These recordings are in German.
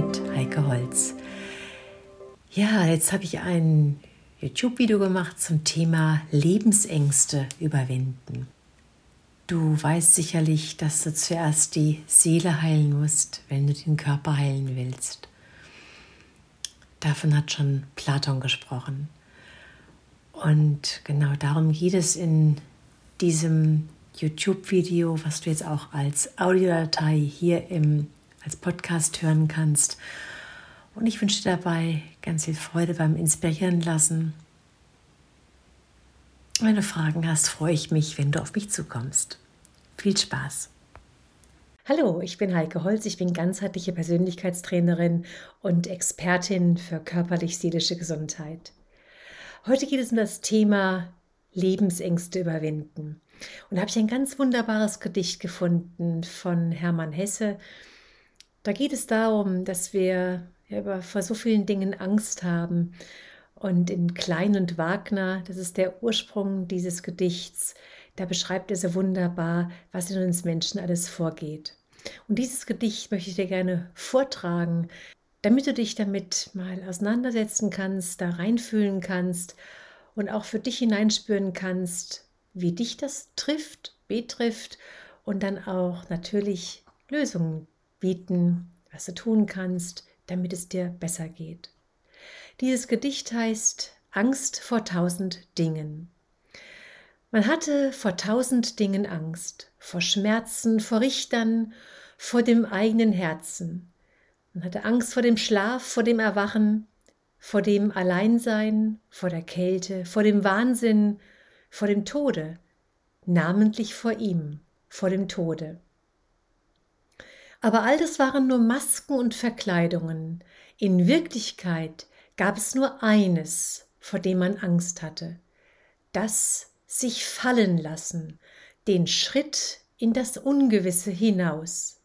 mit Heike Holz. Ja, jetzt habe ich ein YouTube-Video gemacht zum Thema Lebensängste überwinden. Du weißt sicherlich, dass du zuerst die Seele heilen musst, wenn du den Körper heilen willst. Davon hat schon Platon gesprochen. Und genau darum geht es in diesem YouTube-Video, was du jetzt auch als Audiodatei hier im, als Podcast hören kannst. Und ich wünsche dir dabei ganz viel Freude beim Inspirieren lassen. Wenn du Fragen hast, freue ich mich, wenn du auf mich zukommst. Viel Spaß! Hallo, ich bin Heike Holz, ich bin ganzheitliche Persönlichkeitstrainerin und Expertin für körperlich-seelische Gesundheit. Heute geht es um das Thema Lebensängste überwinden. Und da habe ich ein ganz wunderbares Gedicht gefunden von Hermann Hesse. Da geht es darum, dass wir vor so vielen Dingen Angst haben. Und in Klein und Wagner, das ist der Ursprung dieses Gedichts, da beschreibt er so wunderbar, was in uns Menschen alles vorgeht. Und dieses Gedicht möchte ich dir gerne vortragen, damit du dich damit mal auseinandersetzen kannst, da reinfühlen kannst und auch für dich hineinspüren kannst, wie dich das trifft, betrifft und dann auch natürlich Lösungen bieten, was du tun kannst, damit es dir besser geht. Dieses Gedicht heißt Angst vor tausend Dingen. Man hatte vor tausend Dingen Angst, vor Schmerzen, vor Richtern, vor dem eigenen Herzen. Man hatte Angst vor dem Schlaf, vor dem Erwachen, vor dem Alleinsein, vor der Kälte, vor dem Wahnsinn, vor dem Tode, namentlich vor ihm, vor dem Tode. Aber all das waren nur Masken und Verkleidungen. In Wirklichkeit gab es nur eines, vor dem man Angst hatte. Das sich fallen lassen, den Schritt in das Ungewisse hinaus,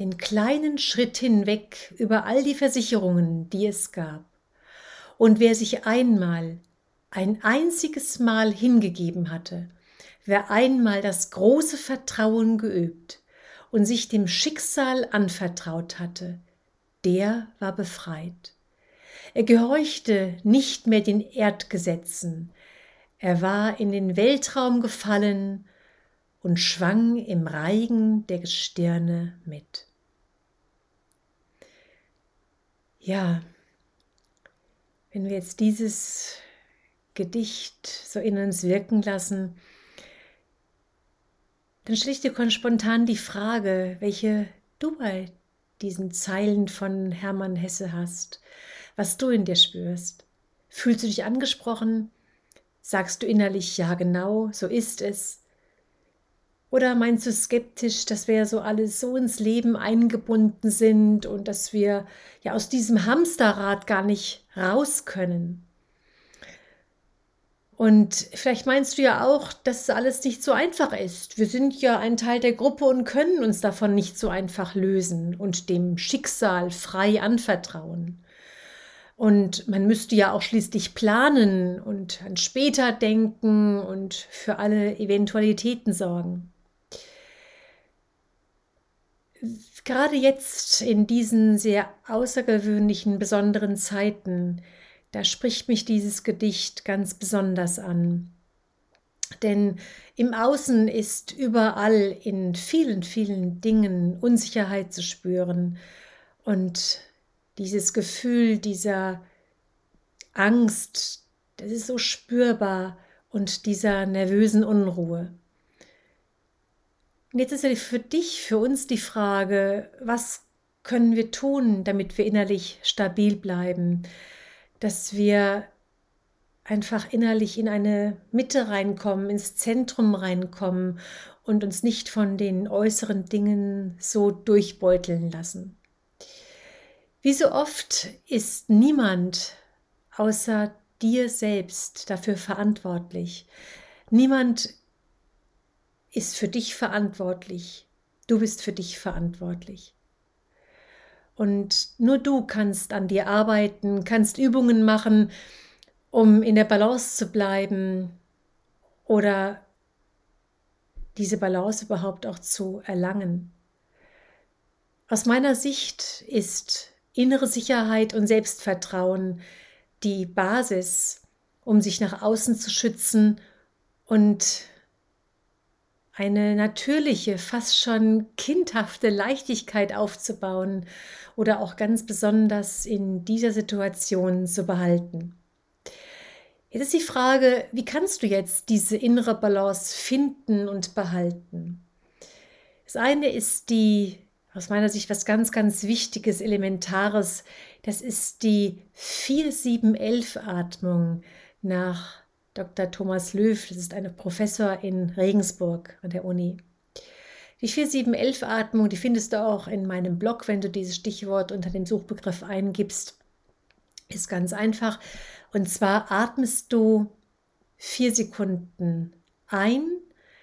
den kleinen Schritt hinweg über all die Versicherungen, die es gab. Und wer sich einmal ein einziges Mal hingegeben hatte, wer einmal das große Vertrauen geübt und sich dem Schicksal anvertraut hatte, der war befreit. Er gehorchte nicht mehr den Erdgesetzen, er war in den Weltraum gefallen und schwang im Reigen der Gestirne mit. Ja, wenn wir jetzt dieses Gedicht so in uns wirken lassen, dann stelle ich dir spontan die Frage, welche du bei diesen Zeilen von Hermann Hesse hast, was du in dir spürst. Fühlst du dich angesprochen? Sagst du innerlich, ja genau, so ist es? Oder meinst du skeptisch, dass wir so alles so ins Leben eingebunden sind und dass wir ja aus diesem Hamsterrad gar nicht raus können? Und vielleicht meinst du ja auch, dass alles nicht so einfach ist. Wir sind ja ein Teil der Gruppe und können uns davon nicht so einfach lösen und dem Schicksal frei anvertrauen. Und man müsste ja auch schließlich planen und an später denken und für alle Eventualitäten sorgen. Gerade jetzt in diesen sehr außergewöhnlichen, besonderen Zeiten, da spricht mich dieses Gedicht ganz besonders an. Denn im Außen ist überall in vielen, vielen Dingen Unsicherheit zu spüren und dieses Gefühl dieser Angst, das ist so spürbar und dieser nervösen Unruhe. Und jetzt ist ja für dich, für uns die Frage, was können wir tun, damit wir innerlich stabil bleiben? Dass wir einfach innerlich in eine Mitte reinkommen, ins Zentrum reinkommen und uns nicht von den äußeren Dingen so durchbeuteln lassen. Wie so oft ist niemand außer dir selbst dafür verantwortlich. Niemand ist für dich verantwortlich. Du bist für dich verantwortlich. Und nur du kannst an dir arbeiten, kannst Übungen machen, um in der Balance zu bleiben oder diese Balance überhaupt auch zu erlangen. Aus meiner Sicht ist innere Sicherheit und Selbstvertrauen die Basis, um sich nach außen zu schützen und eine natürliche, fast schon kindhafte Leichtigkeit aufzubauen oder auch ganz besonders in dieser Situation zu behalten. Jetzt ist die Frage, wie kannst du jetzt diese innere Balance finden und behalten? Das eine ist die, aus meiner Sicht, was ganz, ganz Wichtiges, Elementares. Das ist die 4-7-11-Atmung nach Dr. Thomas Löw. Das ist ein Professor in Regensburg an der Uni. Die 4-7-11-Atmung, die findest du auch in meinem Blog, wenn du dieses Stichwort unter dem Suchbegriff eingibst. Ist ganz einfach. Und zwar atmest du vier Sekunden ein,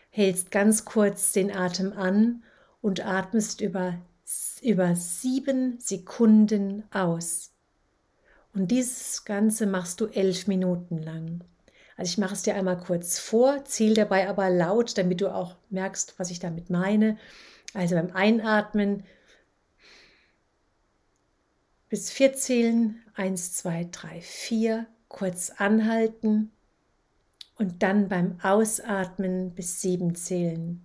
hältst ganz kurz den Atem an und atmest über, über sieben Sekunden aus. Und dieses Ganze machst du elf Minuten lang. Also ich mache es dir einmal kurz vor, zähle dabei aber laut, damit du auch merkst, was ich damit meine. Also beim Einatmen bis vier zählen, eins, zwei, drei, vier, kurz anhalten und dann beim Ausatmen bis sieben zählen.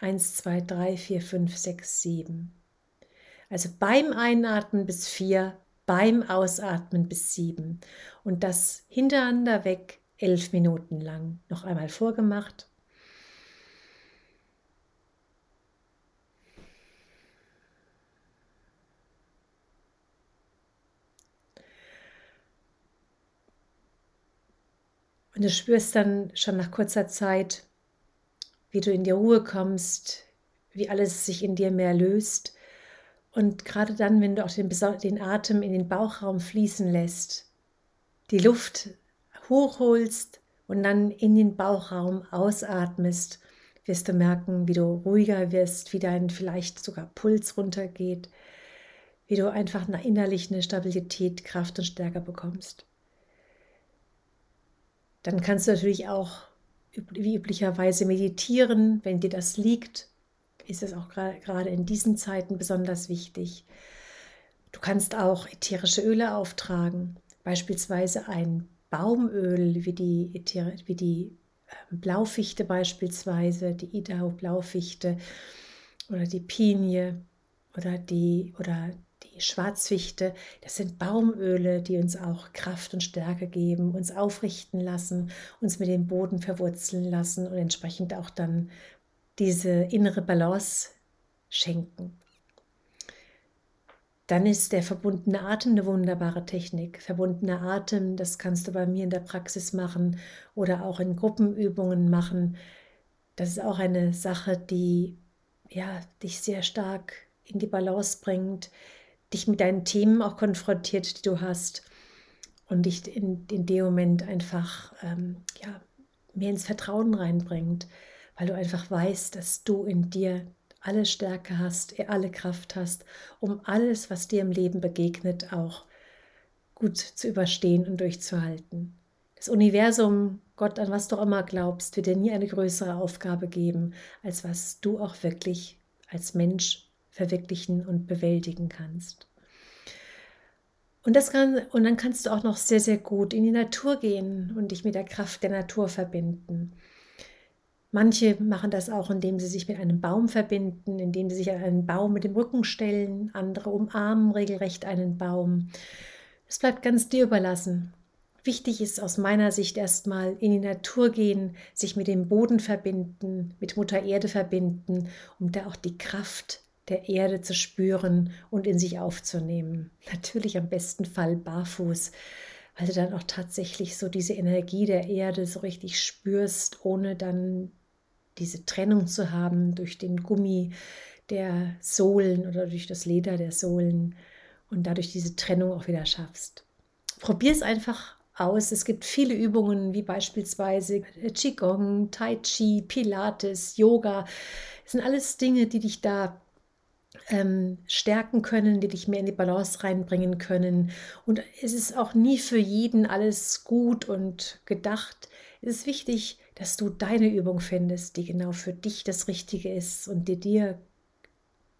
Eins, zwei, drei, vier, fünf, sechs, sieben. Also beim Einatmen bis vier, beim Ausatmen bis sieben. Und das hintereinander weg elf Minuten lang. Noch einmal vorgemacht. Und du spürst dann schon nach kurzer Zeit, wie du in die Ruhe kommst, wie alles sich in dir mehr löst. Und gerade dann, wenn du auch den, den Atem in den Bauchraum fließen lässt, die Luft hochholst und dann in den Bauchraum ausatmest, wirst du merken, wie du ruhiger wirst, wie dein vielleicht sogar Puls runtergeht, wie du einfach innerlich eine Stabilität, Kraft und Stärke bekommst. Dann kannst du natürlich auch wie üblicherweise meditieren, wenn dir das liegt. Ist es auch gerade in diesen Zeiten besonders wichtig. Du kannst auch ätherische Öle auftragen, beispielsweise ein Baumöl wie die, wie die ähm, Blaufichte beispielsweise, die Idaho Blaufichte oder die Pinie oder die oder die Schwarzfichte, das sind Baumöle, die uns auch Kraft und Stärke geben, uns aufrichten lassen, uns mit dem Boden verwurzeln lassen und entsprechend auch dann diese innere Balance schenken. Dann ist der verbundene Atem eine wunderbare Technik. Verbundener Atem, das kannst du bei mir in der Praxis machen oder auch in Gruppenübungen machen. Das ist auch eine Sache, die ja, dich sehr stark in die Balance bringt, dich mit deinen Themen auch konfrontiert, die du hast und dich in, in dem Moment einfach ähm, ja, mehr ins Vertrauen reinbringt, weil du einfach weißt, dass du in dir alle Stärke hast, alle Kraft hast, um alles, was dir im Leben begegnet, auch gut zu überstehen und durchzuhalten. Das Universum, Gott, an was du immer glaubst, wird dir nie eine größere Aufgabe geben, als was du auch wirklich als Mensch verwirklichen und bewältigen kannst. Und, das kann, und dann kannst du auch noch sehr, sehr gut in die Natur gehen und dich mit der Kraft der Natur verbinden. Manche machen das auch, indem sie sich mit einem Baum verbinden, indem sie sich an einen Baum mit dem Rücken stellen. Andere umarmen regelrecht einen Baum. Es bleibt ganz dir überlassen. Wichtig ist aus meiner Sicht erstmal in die Natur gehen, sich mit dem Boden verbinden, mit Mutter Erde verbinden, um da auch die Kraft der Erde zu spüren und in sich aufzunehmen. Natürlich am besten Fall barfuß, weil du dann auch tatsächlich so diese Energie der Erde so richtig spürst, ohne dann diese Trennung zu haben durch den Gummi der Sohlen oder durch das Leder der Sohlen und dadurch diese Trennung auch wieder schaffst. Probier es einfach aus. Es gibt viele Übungen wie beispielsweise Qigong, Tai Chi, Pilates, Yoga. Das sind alles Dinge, die dich da ähm, stärken können, die dich mehr in die Balance reinbringen können. Und es ist auch nie für jeden alles gut und gedacht. Es ist wichtig, dass du deine Übung findest, die genau für dich das Richtige ist und die dir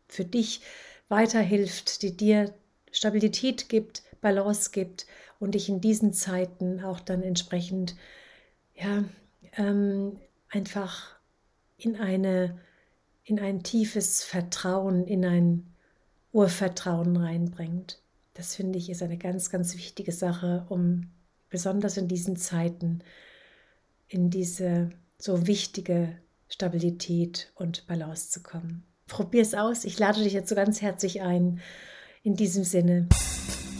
für dich weiterhilft, die dir Stabilität gibt, Balance gibt und dich in diesen Zeiten auch dann entsprechend ja ähm, einfach in eine in ein tiefes Vertrauen, in ein Urvertrauen reinbringt. Das finde ich ist eine ganz, ganz wichtige Sache, um besonders in diesen Zeiten in diese so wichtige Stabilität und Balance zu kommen. Probier es aus. Ich lade dich jetzt so ganz herzlich ein. In diesem Sinne.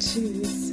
Tschüss.